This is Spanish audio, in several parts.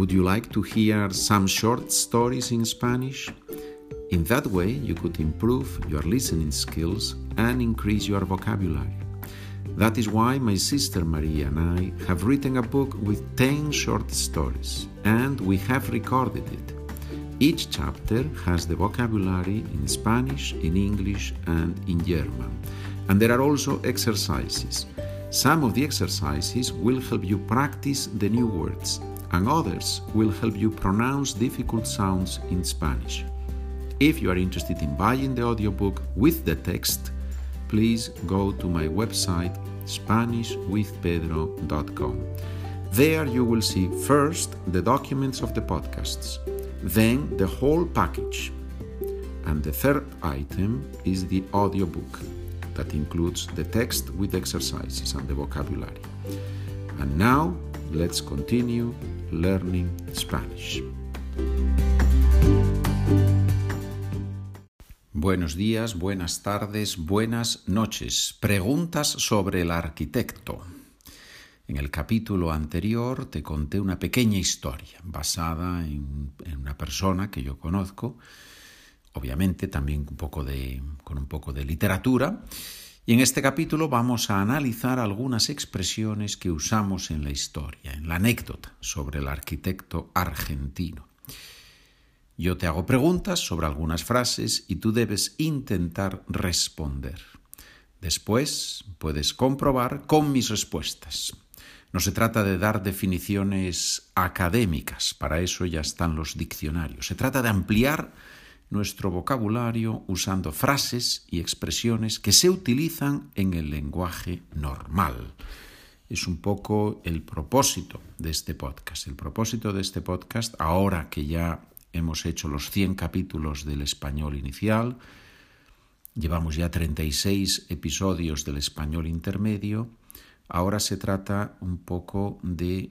Would you like to hear some short stories in Spanish? In that way, you could improve your listening skills and increase your vocabulary. That is why my sister Maria and I have written a book with 10 short stories, and we have recorded it. Each chapter has the vocabulary in Spanish, in English, and in German. And there are also exercises. Some of the exercises will help you practice the new words and others will help you pronounce difficult sounds in Spanish. If you are interested in buying the audiobook with the text, please go to my website SpanishWithPedro.com. There you will see first the documents of the podcasts, then the whole package. And the third item is the audiobook that includes the text with exercises and the vocabulary. And now let's continue learning Spanish. Buenos días, buenas tardes, buenas noches. Preguntas sobre el arquitecto. En el capítulo anterior te conté una pequeña historia basada en, una persona que yo conozco, obviamente también un poco de, con un poco de literatura, y en este capítulo vamos a analizar algunas expresiones que usamos en la historia, en la anécdota sobre el arquitecto argentino. Yo te hago preguntas sobre algunas frases y tú debes intentar responder. Después puedes comprobar con mis respuestas. No se trata de dar definiciones académicas, para eso ya están los diccionarios. Se trata de ampliar nuestro vocabulario usando frases y expresiones que se utilizan en el lenguaje normal. Es un poco el propósito de este podcast. El propósito de este podcast, ahora que ya hemos hecho los 100 capítulos del español inicial, llevamos ya 36 episodios del español intermedio, ahora se trata un poco de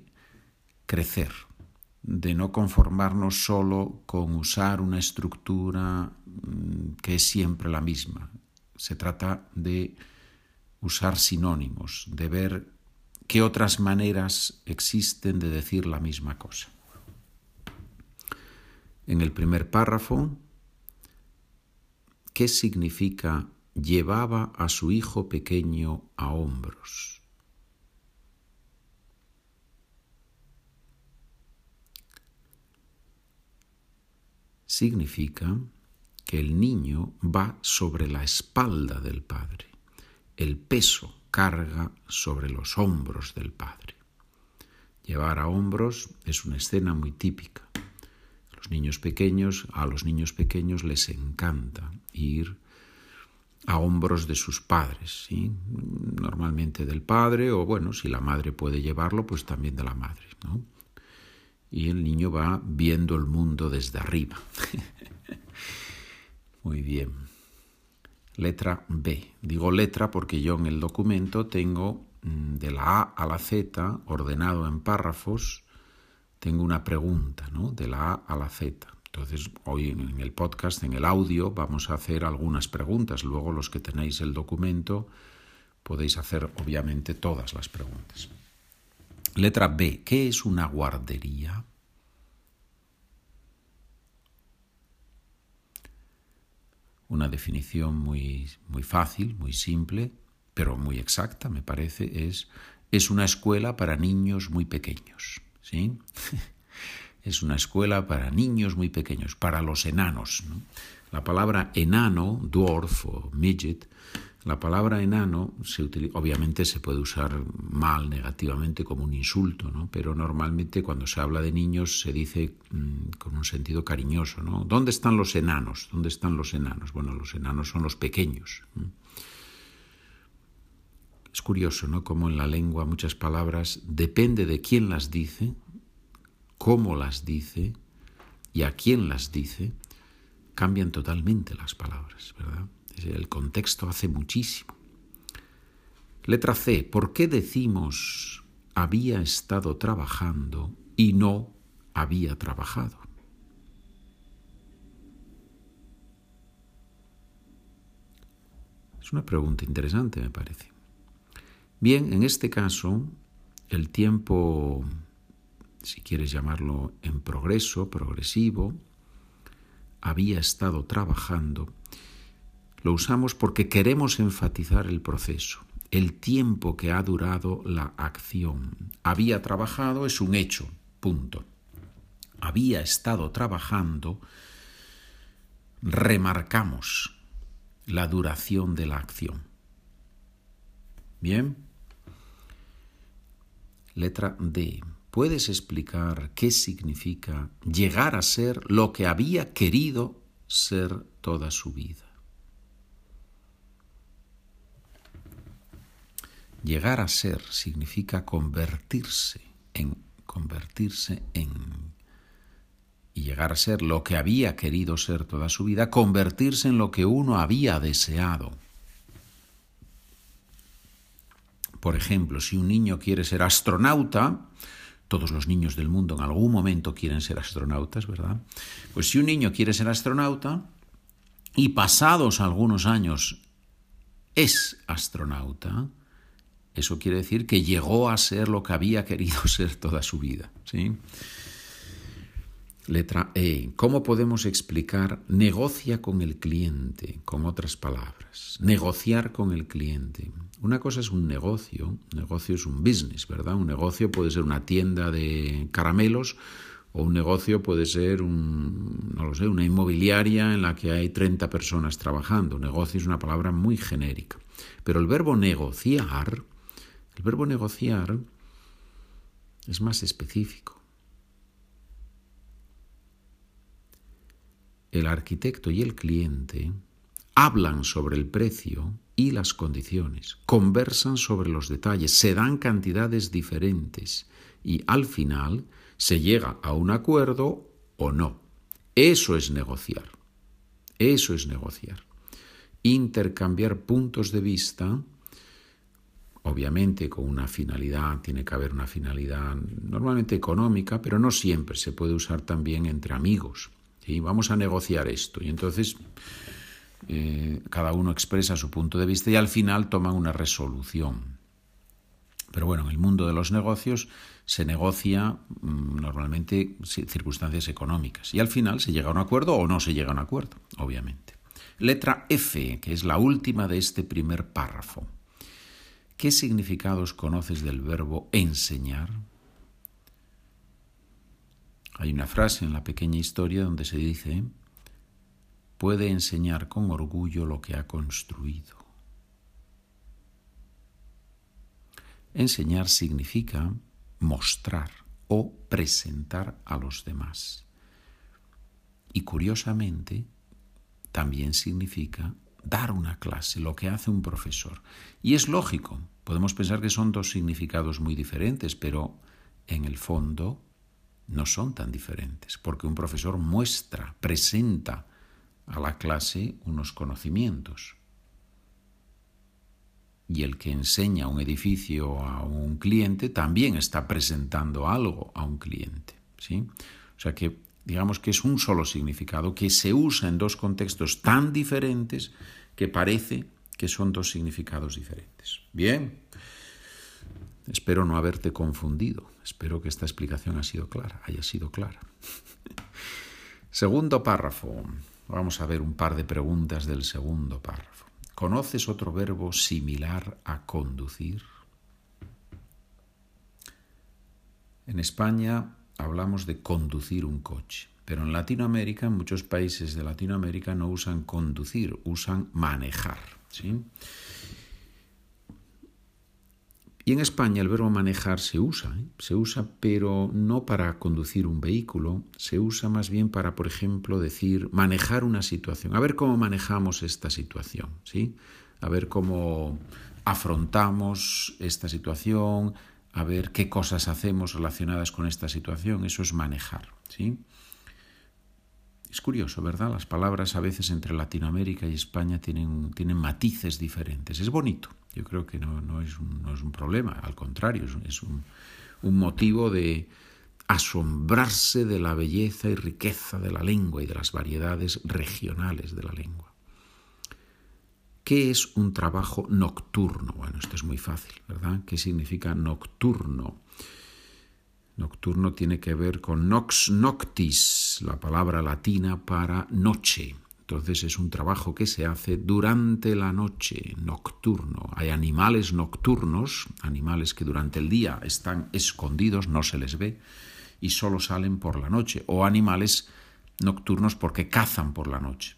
crecer, de no conformarnos solo con usar una estructura mm, que es siempre la misma. Se trata de usar sinónimos, de ver qué otras maneras existen de decir la misma cosa. En el primer párrafo, ¿qué significa llevaba a su hijo pequeño a hombros? Significa que el niño va sobre la espalda del padre. El peso carga sobre los hombros del padre. Llevar a hombros es una escena muy típica. Los niños pequeños, a los niños pequeños les encanta ir a hombros de sus padres, ¿sí? normalmente del padre o bueno, si la madre puede llevarlo, pues también de la madre. ¿no? Y el niño va viendo el mundo desde arriba. Muy bien. Letra B. Digo letra porque yo en el documento tengo mm, de la A a la Z, ordenado en párrafos, tengo una pregunta, ¿no? De la A a la Z. Entonces, hoy en el podcast, en el audio, vamos a hacer algunas preguntas. Luego, los que tenéis el documento, podéis hacer, obviamente, todas las preguntas. Letra B. ¿Qué es una guardería? Una definición muy, muy fácil, muy simple, pero muy exacta, me parece, es es una escuela para niños muy pequeños. ¿sí? es una escuela para niños muy pequeños, para los enanos. La palabra enano, dwarf o midget, la palabra enano obviamente se puede usar mal, negativamente, como un insulto, ¿no? pero normalmente cuando se habla de niños se dice mm, con un sentido cariñoso. ¿no? ¿Dónde están los enanos? ¿Dónde están los enanos? Bueno, los enanos son los pequeños. Es curioso, ¿no? Como en la lengua muchas palabras, depende de quién las dice, cómo las dice y a quién las dice, cambian totalmente las palabras, ¿verdad? El contexto hace muchísimo. Letra C. ¿Por qué decimos había estado trabajando y no había trabajado? Es una pregunta interesante, me parece. Bien, en este caso, el tiempo si quieres llamarlo en progreso, progresivo, había estado trabajando, lo usamos porque queremos enfatizar el proceso, el tiempo que ha durado la acción. Había trabajado es un hecho, punto. Había estado trabajando, remarcamos la duración de la acción. Bien. Letra D. ¿Puedes explicar qué significa llegar a ser lo que había querido ser toda su vida? Llegar a ser significa convertirse en convertirse en y llegar a ser lo que había querido ser toda su vida, convertirse en lo que uno había deseado. Por ejemplo, si un niño quiere ser astronauta, todos los niños del mundo en algún momento quieren ser astronautas, ¿verdad? Pues si un niño quiere ser astronauta y pasados algunos años es astronauta, eso quiere decir que llegó a ser lo que había querido ser toda su vida, ¿sí? Letra E. ¿Cómo podemos explicar negocia con el cliente? Con otras palabras, negociar con el cliente. Una cosa es un negocio, un negocio es un business, ¿verdad? Un negocio puede ser una tienda de caramelos o un negocio puede ser un, no lo sé, una inmobiliaria en la que hay 30 personas trabajando. Negocio es una palabra muy genérica. Pero el verbo negociar, el verbo negociar es más específico. el arquitecto y el cliente hablan sobre el precio y las condiciones, conversan sobre los detalles, se dan cantidades diferentes y al final se llega a un acuerdo o no. Eso es negociar. Eso es negociar. Intercambiar puntos de vista, obviamente con una finalidad, tiene que haber una finalidad normalmente económica, pero no siempre, se puede usar también entre amigos y Vamos a negociar esto. Y entonces eh, cada uno expresa su punto de vista y al final toman una resolución. Pero bueno, en el mundo de los negocios se negocia mm, normalmente circunstancias económicas y al final se llega a un acuerdo o no se llega a un acuerdo, obviamente. Letra F, que es la última de este primer párrafo. ¿Qué significados conoces del verbo enseñar? Hay una frase en la pequeña historia donde se dice, puede enseñar con orgullo lo que ha construido. Enseñar significa mostrar o presentar a los demás. Y curiosamente, también significa dar una clase, lo que hace un profesor. Y es lógico, podemos pensar que son dos significados muy diferentes, pero en el fondo no son tan diferentes, porque un profesor muestra, presenta a la clase unos conocimientos. Y el que enseña un edificio a un cliente también está presentando algo a un cliente. ¿sí? O sea que digamos que es un solo significado que se usa en dos contextos tan diferentes que parece que son dos significados diferentes. Bien. Espero no haberte confundido. Espero que esta explicación ha sido clara, haya sido clara. segundo párrafo. Vamos a ver un par de preguntas del segundo párrafo. ¿Conoces otro verbo similar a conducir? En España hablamos de conducir un coche, pero en Latinoamérica, en muchos países de Latinoamérica no usan conducir, usan manejar. ¿sí? Y en España el verbo manejar se usa, ¿eh? se usa pero no para conducir un vehículo, se usa más bien para, por ejemplo, decir manejar una situación, a ver cómo manejamos esta situación, ¿sí? A ver cómo afrontamos esta situación, a ver qué cosas hacemos relacionadas con esta situación, eso es manejar, ¿sí? Es curioso, ¿verdad? Las palabras a veces entre Latinoamérica y España tienen, tienen matices diferentes. Es bonito. Yo creo que no, es, un, problema, al contrario, es, un, un motivo de asombrarse de la belleza y riqueza de la lengua y de las variedades regionales de la lengua. ¿Qué es un trabajo nocturno? Bueno, esto es muy fácil, ¿verdad? ¿Qué significa nocturno? Nocturno tiene que ver con nox noctis, la palabra latina para noche. Entonces es un trabajo que se hace durante la noche, nocturno. Hay animales nocturnos, animales que durante el día están escondidos, no se les ve, y solo salen por la noche. O animales nocturnos porque cazan por la noche.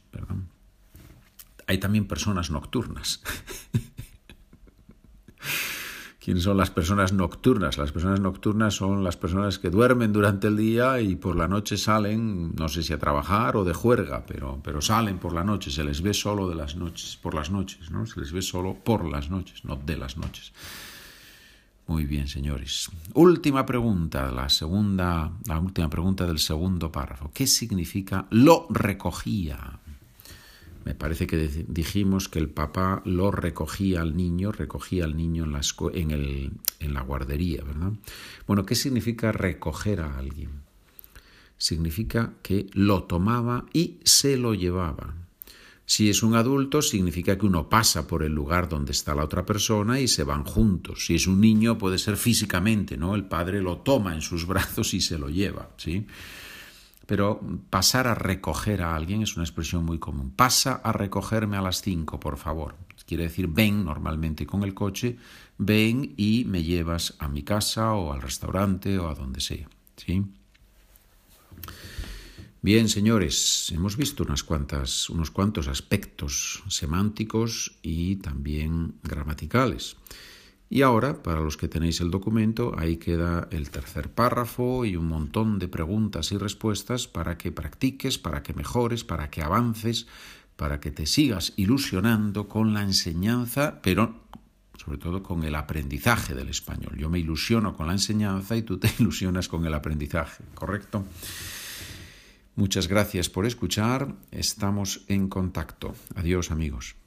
Hay también personas nocturnas. ¿Quiénes son las personas nocturnas? Las personas nocturnas son las personas que duermen durante el día y por la noche salen, no sé si a trabajar o de juerga, pero, pero salen por la noche, se les ve solo de las noches, por las noches, ¿no? Se les ve solo por las noches, no de las noches. Muy bien, señores. Última pregunta, la segunda, la última pregunta del segundo párrafo. ¿Qué significa lo recogía? Me parece que dijimos que el papá lo recogía al niño, recogía al niño en la, guardería, ¿verdad? Bueno, ¿qué significa recoger a alguien? Significa que lo tomaba y se lo llevaba. Si es un adulto, significa que uno pasa por el lugar donde está la otra persona y se van juntos. Si es un niño, puede ser físicamente, ¿no? El padre lo toma en sus brazos y se lo lleva, ¿sí? Pero pasar a recoger a alguien es una expresión muy común. Pasa a recogerme a las 5, por favor. Quiere decir, ven normalmente con el coche, ven y me llevas a mi casa o al restaurante o a donde sea. ¿sí? Bien, señores, hemos visto unas cuantas, unos cuantos aspectos semánticos y también gramaticales. Y ahora, para los que tenéis el documento, ahí queda el tercer párrafo y un montón de preguntas y respuestas para que practiques, para que mejores, para que avances, para que te sigas ilusionando con la enseñanza, pero sobre todo con el aprendizaje del español. Yo me ilusiono con la enseñanza y tú te ilusionas con el aprendizaje, ¿correcto? Muchas gracias por escuchar. Estamos en contacto. Adiós amigos.